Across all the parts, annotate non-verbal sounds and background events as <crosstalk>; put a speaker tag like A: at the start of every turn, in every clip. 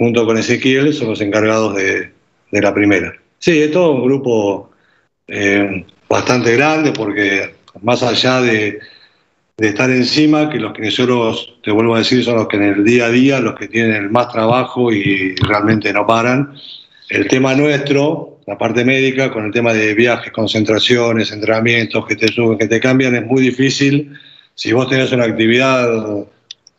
A: junto con Ezequiel, son los encargados de, de la primera. Sí, es todo un grupo eh, bastante grande porque más allá de, de, estar encima, que los kinesiólogos, te vuelvo a decir, son los que en el día a día, los que tienen el más trabajo y realmente no paran. El tema nuestro, la parte médica, con el tema de viajes, concentraciones, entrenamientos que te suben, que te cambian, es muy difícil. Si vos tenés una actividad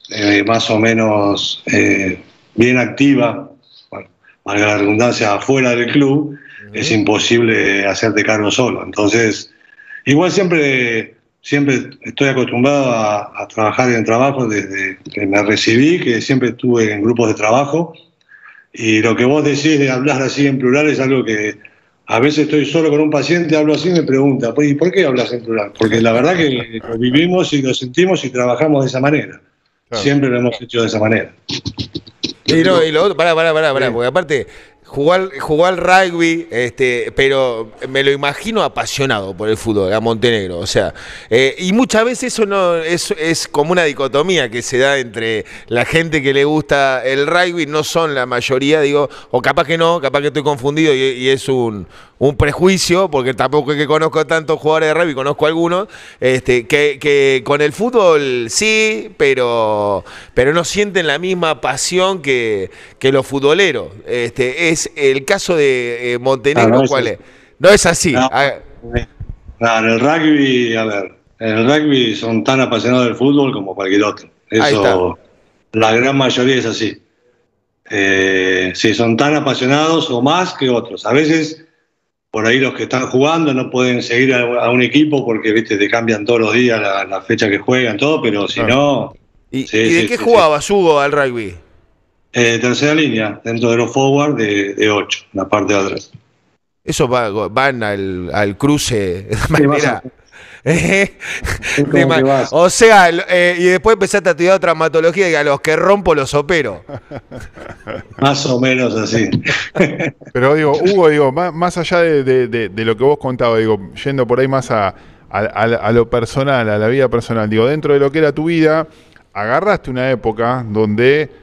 A: eh, más o menos eh, bien activa, bueno, valga la redundancia, afuera del club, es imposible hacerte cargo solo. Entonces, igual siempre, siempre estoy acostumbrado a, a trabajar en trabajo desde que me recibí, que siempre estuve en grupos de trabajo. Y lo que vos decís de hablar así en plural es algo que a veces estoy solo con un paciente, hablo así y me pregunta, ¿y por qué hablas en plural? Porque la verdad que lo vivimos y lo sentimos y trabajamos de esa manera. Siempre lo hemos hecho de esa manera.
B: Y no, y lo otro, pará, pará, pará, pará, porque aparte, jugar, jugar rugby, este, pero me lo imagino apasionado por el fútbol, a Montenegro. O sea, eh, y muchas veces eso no es, es como una dicotomía que se da entre la gente que le gusta el rugby, no son la mayoría, digo, o capaz que no, capaz que estoy confundido y, es un, un prejuicio, porque tampoco es que conozco tantos jugadores de rugby, conozco algunos, este, que, que, con el fútbol sí, pero, pero no sienten la misma pasión que, que los futboleros. Este, es el caso de eh, Montenegro,
A: Ah, no,
B: ¿cuál es? No es así.
A: No.
B: Ah,
A: No, en el rugby, a ver, en el rugby son tan apasionados del fútbol como cualquier otro. Eso, la gran mayoría es así. Eh, sí, son tan apasionados o más que otros. A veces, por ahí los que están jugando no pueden seguir a, a un equipo porque, viste, te cambian todos los días la, la fecha que juegan, todo, pero si no,
B: ¿Y,
A: Sí,
B: y de
A: sí,
B: qué
A: sí,
B: jugabas, Hugo, al rugby?
A: Eh, tercera línea, dentro de los forward de, de 8, la parte de atrás.
B: Eso va, van al, al cruce de manera. <laughs> Eh, de o sea, eh, y después empezaste a estudiar traumatología y a los que rompo los opero. <laughs>
A: Más o menos así. <laughs>
C: Pero digo, Hugo, digo, más, más allá de, de- de- de lo que vos contabas, digo, yendo por ahí más a, a- a- a lo personal, a la vida personal, digo, dentro de lo que era tu vida, agarraste una época donde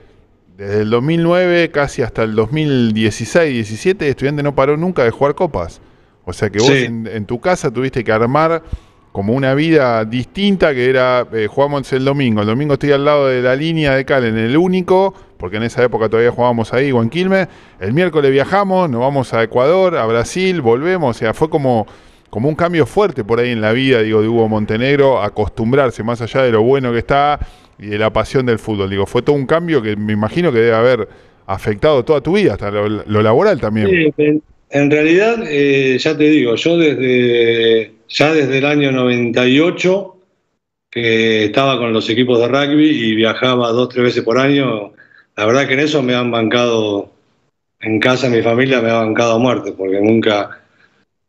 C: desde el 2009 casi hasta el 2016, 17, estudiante no paró nunca de jugar copas. O sea que vos
A: Sí.
C: en, en tu casa tuviste que armar como una vida distinta que era, eh, jugamos el domingo, el domingo estoy al lado de la línea de Cal en el único, porque en esa época todavía jugábamos ahí o en Quilmes, el miércoles viajamos, nos vamos a Ecuador, a Brasil, volvemos, o sea, fue como, como un cambio fuerte por ahí en la vida, digo, de Hugo Montenegro, acostumbrarse más allá de lo bueno que está y de la pasión del fútbol, digo, fue todo un cambio que me imagino que debe haber afectado toda tu vida, hasta lo, laboral también.
A: Sí, en, en realidad, eh, ya te digo, yo desde ya desde el año 98 que estaba con los equipos de rugby y viajaba dos, tres veces por año, la verdad que en eso me han bancado, en casa mi familia me ha bancado a muerte, porque nunca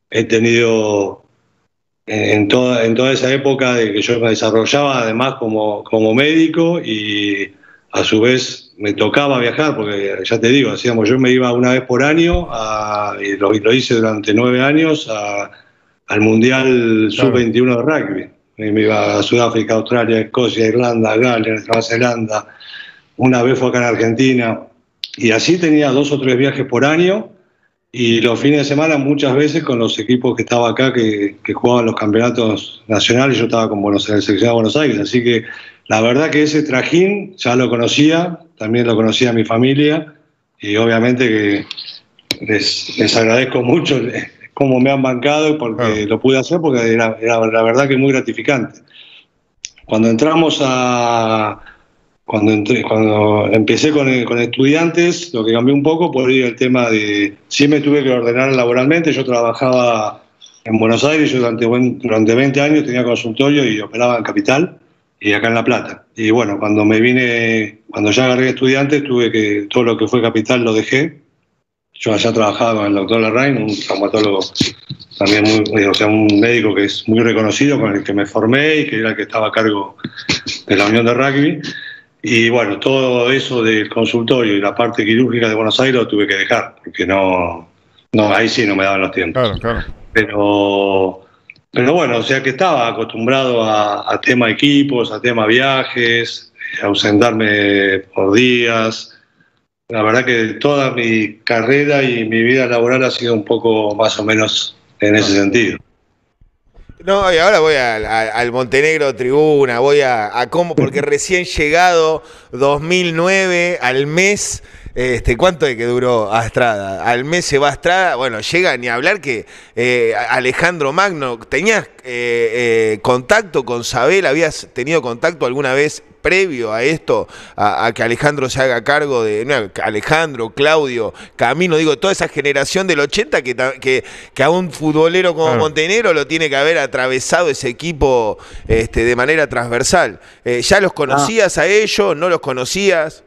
A: he tenido en, toda, en toda esa época de que yo me desarrollaba además como, como médico y a su vez me tocaba viajar, porque ya te digo, hacíamos, yo me iba una vez por año, a- y lo, y lo hice durante nueve años, a- al Mundial
C: Claro.
A: Sub-21 de rugby. Y me iba a Sudáfrica, Australia, Escocia, Irlanda, Gales, Nueva Zelanda, una vez fue acá en Argentina, y así tenía dos o tres viajes por año, y los fines de semana muchas veces con los equipos que estaba acá, que, que jugaban los campeonatos nacionales, yo estaba con Buenos Aires, selección de Buenos Aires, así que la verdad que ese trajín ya lo conocía, también lo conocía mi familia y obviamente que les, les agradezco mucho cómo me han bancado porque
C: Claro.
A: lo pude hacer porque era, era la verdad que muy gratificante. Cuando entramos a... Cuando, entré, cuando empecé con, con estudiantes, lo que cambió un poco por ahí el tema de... Me tuve que ordenar laboralmente, yo trabajaba en Buenos Aires, yo durante, durante 20 años tenía consultorio y operaba en Capital y acá en La Plata. Y bueno, cuando me vine, cuando ya agarré estudiantes, tuve que, todo lo que fue capital lo dejé. Yo allá trabajaba con el doctor Larraín, un traumatólogo también muy, o sea, un médico que es muy reconocido, con el que me formé y que era el que estaba a cargo de la Unión de Rugby. Y bueno, todo eso del consultorio y la parte quirúrgica de Buenos Aires lo tuve que dejar, porque no, no ahí sí no me daban los tiempos
C: Claro, claro.
A: pero pero bueno, o sea que estaba acostumbrado a, a tema equipos, a tema viajes, a ausentarme por días. la verdad que toda mi carrera y mi vida laboral ha sido un poco más o menos en ese sentido.
B: No, y ahora voy al Montenegro Tribuna, voy a, a cómo, porque <laughs> recién llegado 2009 al mes este, ¿Cuánto de que duró Astrada? Al mes se va Astrada, bueno, llega ni a hablar que eh, Alejandro Magno, ¿tenías eh, eh, contacto con Sabel? ¿Habías tenido contacto alguna vez previo a esto, a, que Alejandro se haga cargo de, no, Alejandro, Claudio, Camino, digo, toda esa generación del 80 que, que, que a un futbolero como Montenegro lo tiene que haber atravesado ese equipo este, de manera transversal. ¿Ya los conocías a ellos? ¿No los conocías?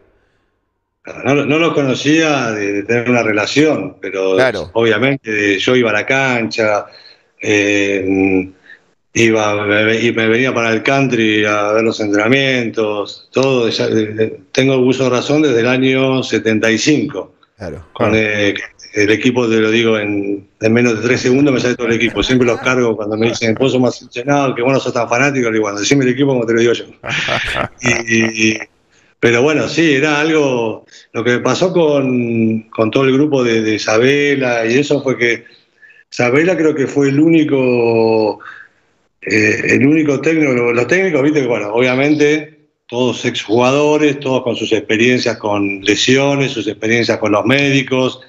A: No, no lo conocía de, tener una relación, pero obviamente yo iba a la cancha, eh, iba y me venía para el country a ver los entrenamientos, todo. tengo uso de razón desde el año 75. Claro. Con eh, el, equipo, te lo digo, en, menos de tres segundos me sale todo el equipo. Siempre los cargo cuando me dicen, vos sos más entrenado, que bueno, sos tan fanático. Le digo, bueno, decime el equipo como te lo digo yo. <laughs> y pero bueno, sí, era algo. Lo que me pasó con, todo el grupo de, Isabela y eso fue que Isabela creo que fue el único. Eh, el único técnico. Los técnicos, viste bueno, obviamente todos exjugadores, todos con sus experiencias con lesiones, sus experiencias con los médicos,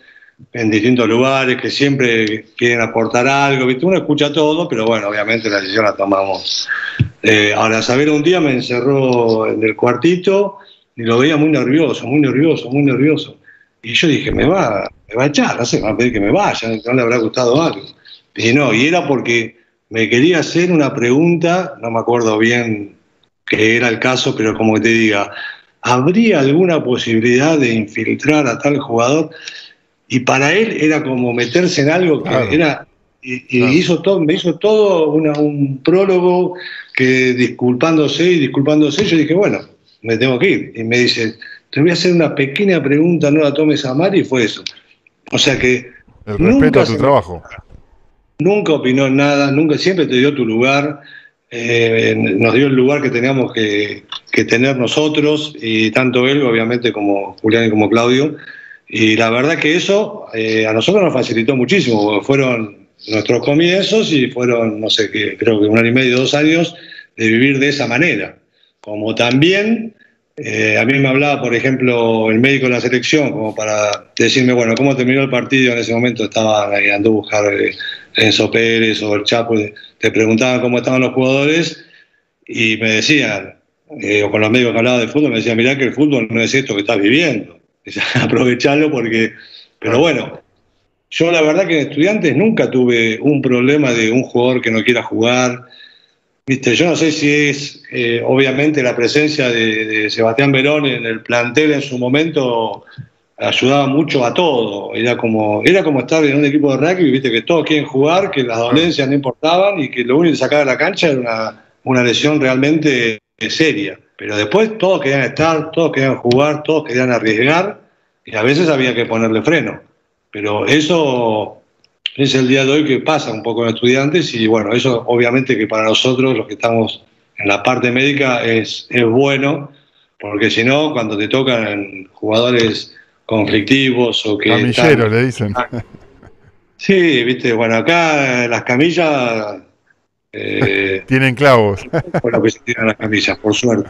A: en distintos lugares, que siempre quieren aportar algo, ¿viste? Uno escucha todo, pero bueno, obviamente la decisión la tomamos. Eh, ahora, Isabela un día me encerró en el cuartito y lo veía muy nervioso, muy nervioso, muy nervioso. Y yo dije, me va, me va a echar, no sé, me va a pedir que me vaya, no le habrá gustado algo. Y no, y era porque me quería hacer una pregunta, no me acuerdo bien qué era el caso, pero como que te diga, ¿habría alguna posibilidad de infiltrar a tal jugador? Y para él era como meterse en algo que era y, hizo todo, me hizo todo un prólogo que disculpándose y disculpándose, yo dije, bueno, me tengo que ir. Y me dice, te voy a hacer una pequeña pregunta, no la tomes a mal, y fue eso. O sea que...
C: El respeto a tu trabajo.
A: Nunca opinó nada, nunca, siempre te dio tu lugar, eh, nos dio el lugar que teníamos que, tener nosotros, y tanto él, obviamente, como Julián y como Claudio. Y la verdad que eso eh, a nosotros nos facilitó muchísimo, porque fueron nuestros comienzos y fueron, no sé, qué creo que un año y medio, dos años de vivir de esa manera. Como también eh, a mí me hablaba, por ejemplo, el médico de la selección, como para decirme, bueno, ¿cómo terminó el partido? En ese momento estaba andando a buscar eh, Enzo Pérez o el Chapo, te preguntaban cómo estaban los jugadores y me decían, eh, o con los médicos que hablaban de fútbol, me decían, mirá que el fútbol no es esto que estás viviendo. <laughs> Aprovecharlo porque, pero bueno, yo la verdad que en estudiantes nunca tuve un problema de un jugador que no quiera jugar, Viste, yo no sé si es, eh, obviamente, la presencia de, Sebastián Verón en el plantel en su momento ayudaba mucho a todo. Era como, era como estar en un equipo de rugby, viste, que todos quieren jugar, que las dolencias no importaban y que lo único que sacaba de la cancha era una, lesión realmente seria. Pero después todos querían estar, todos querían jugar, todos querían arriesgar y a veces había que ponerle freno. Pero eso es el día de hoy que pasa un poco en estudiantes y bueno, eso obviamente que para nosotros los que estamos en la parte médica es, es bueno, porque si no, cuando te tocan jugadores conflictivos o que...
C: Camilleros le dicen. <laughs>
A: Sí, viste, bueno, acá las camillas eh, <laughs>
C: Tienen clavos.
A: Por lo que se tiran las camisas, por suerte.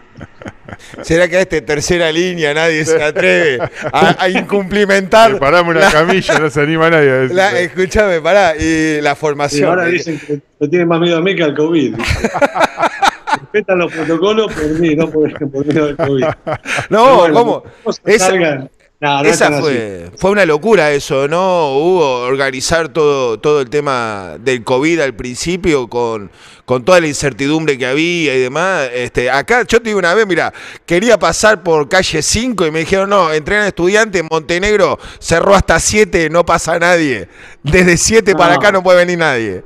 B: ¿Será que a esta tercera línea nadie se atreve a, incumplimentar?
C: Paramos una camilla, no se anima nadie a decir.
B: escúchame, pará, y la formación.
A: ahora dicen que me tienen más miedo a mí que al COVID. <laughs> Respetan los protocolos por mí, no por, por miedo al COVID.
B: No, ¿cómo? Esa, esa fue, fue una locura eso, ¿no? Hubo organizar todo, todo el tema del COVID al principio con, con toda la incertidumbre que había y demás. Este, acá, yo te digo una vez, mira, quería pasar por calle 5 y me dijeron, no, entrenan estudiantes, Montenegro cerró hasta 7, no pasa nadie. Desde 7 para acá no puede venir nadie.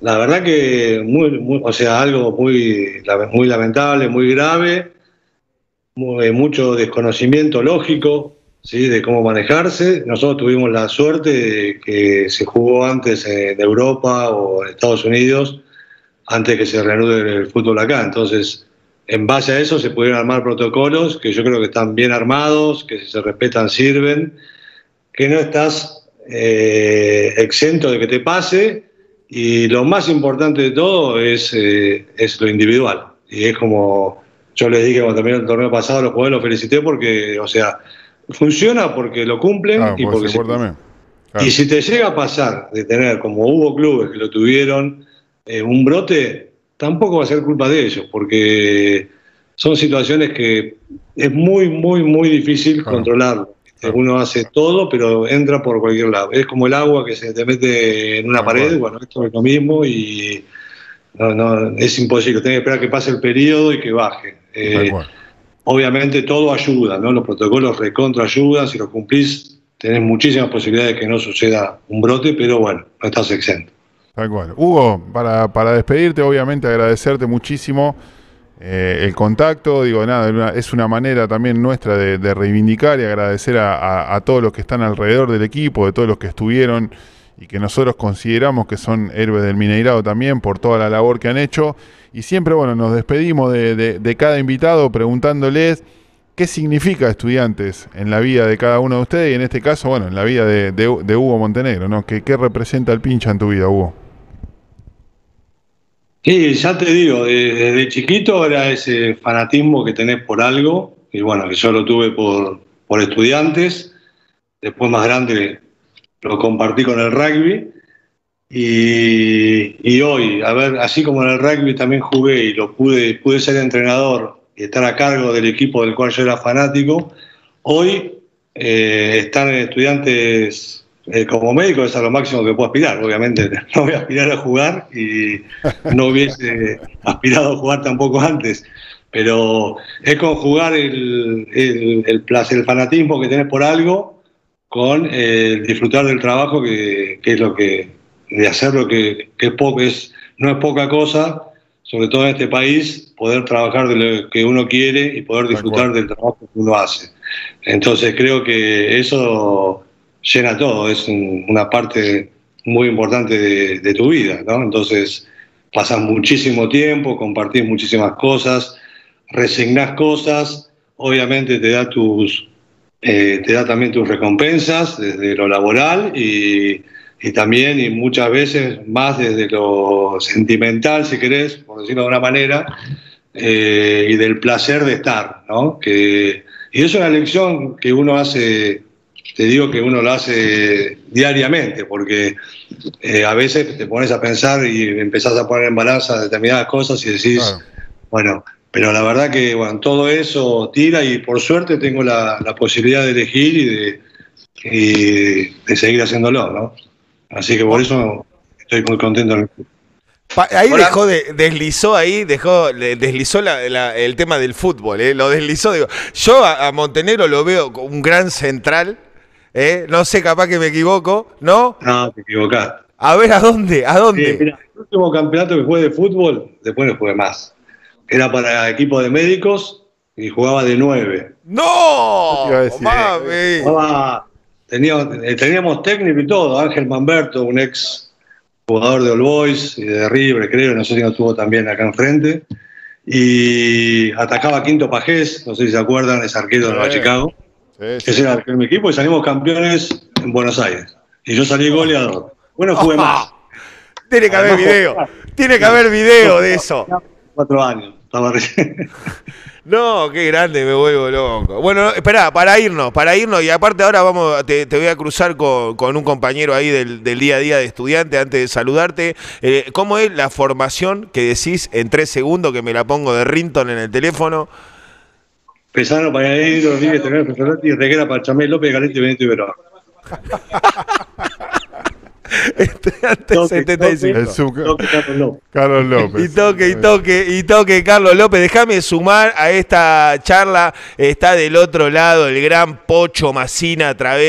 A: La verdad que, muy, o sea, algo muy, muy lamentable, muy grave, mucho desconocimiento lógico ¿sí? de cómo manejarse. Nosotros tuvimos la suerte de que se jugó antes en Europa o en Estados Unidos, antes que se reanude el fútbol acá. Entonces, en base a eso se pudieron armar protocolos que yo creo que están bien armados, que si se respetan sirven, que no estás eh, exento de que te pase y lo más importante de todo es, eh, es lo individual. Y es como yo les dije cuando terminó el torneo pasado, los jugadores los felicité porque, o sea, funciona porque lo cumplen y porque se, Y si te llega a pasar de tener, como hubo clubes que lo tuvieron, eh, un brote, tampoco va a ser culpa de ellos, porque son situaciones que es muy, muy, muy difícil controlarlo. Uno hace todo, pero entra por cualquier lado. Es como el agua que se te mete en una pared, bueno, esto es lo mismo y no, no, es imposible. Tienes que esperar que pase el periodo y que baje. Eh, obviamente todo ayuda, ¿no? Los protocolos recontra ayudan, si los cumplís tenés muchísimas posibilidades de que no suceda un brote, pero bueno, no estás exento.
C: Tal cual. Hugo, para, para despedirte, obviamente agradecerte muchísimo eh, el contacto, digo, nada, es una manera también nuestra de, reivindicar y agradecer a, todos los que están alrededor del equipo, de todos los que estuvieron y que nosotros consideramos que son héroes del Mineirado también por toda la labor que han hecho. Y siempre, bueno, nos despedimos de, cada invitado preguntándoles qué significa estudiantes en la vida de cada uno de ustedes y en este caso, bueno, en la vida de, Hugo Montenegro, ¿no? ¿Qué, ¿Qué representa el pincha en tu vida, Hugo?
A: Sí, ya te digo, desde chiquito era ese fanatismo que tenés por algo, y bueno, que yo lo tuve por, por estudiantes, después más grande lo compartí con el rugby, y, hoy, a ver, así como en el rugby también jugué y lo pude, pude ser entrenador y estar a cargo del equipo del cual yo era fanático, hoy eh, estar en estudiantes eh, como médico es a lo máximo que puedo aspirar. Obviamente <laughs> no voy a aspirar a jugar y <laughs> no hubiese aspirado a jugar tampoco antes. Pero es conjugar el, el, placer, el fanatismo que tenés por algo con el disfrutar del trabajo que, es lo que, de hacer lo que, es poco, es, no es poca cosa, sobre todo en este país, poder trabajar de lo que uno quiere y poder disfrutar del trabajo que uno hace. Entonces creo que eso llena todo, es una parte muy importante de, tu vida, ¿no? Entonces pasas muchísimo tiempo, compartís muchísimas cosas, resignás cosas, obviamente te da tus, eh, te da también tus recompensas desde lo laboral y, también y muchas veces más desde lo sentimental, si querés, por decirlo de una manera, eh, y del placer de estar, ¿no? Que, y es una lección que uno hace te digo que uno lo hace diariamente, porque eh, a veces te pones a pensar y empezás a poner en balanza determinadas cosas y decís, bueno, pero la verdad que bueno, todo eso tira y por suerte tengo la, posibilidad de elegir y de, de seguir haciéndolo, ¿no? Así que por eso estoy muy contento.
B: Ahí dejó de, deslizó ahí, dejó, deslizó el tema del fútbol, ¿eh? lo deslizó. Digo, yo a Montenegro lo veo como un gran central, ¿Eh? No sé, capaz que me equivoco, ¿no?
A: No, te equivocás.
B: A ver, ¿a dónde? ¿A dónde?
A: el último campeonato que jugué de fútbol, después no jugué más. Era para equipo de médicos y jugaba de nueve.
B: ¡No!
A: teníamos, eh, teníamos técnico y todo. Ángel Manberto, un ex jugador de All Boys y de River, creo, no sé si no estuvo también acá enfrente. Y atacaba Quinto Pajés, no sé si se acuerdan, es arquero de Nueva Chicago. Ese era mi equipo y salimos campeones en Buenos Aires. Y yo salí goleador. Bueno, jugué <laughs> más.
B: Tiene que haber video. Tiene que haber video de eso. <laughs>
A: Cuatro años. <laughs> <laughs>
B: No, qué grande, me vuelvo loco. Bueno, espera, para irnos, para irnos, y aparte ahora vamos, te, voy a cruzar con, un compañero ahí del, día a día de estudiante antes de saludarte. Eh, ¿Cómo es la formación que decís en tres segundos que me la pongo de Rinton en el teléfono?
A: Pesano, Paganelli, Rodríguez, Reguera, Pachamé, López, Galete, Benito y Verón. <laughs> <laughs>
B: Este, antes 75.
C: Carlos <laughs> López.
B: Y toque, y toque, y toque, Carlos López. Déjame sumar a esta charla. Está del otro lado el gran Pocho Macina a través.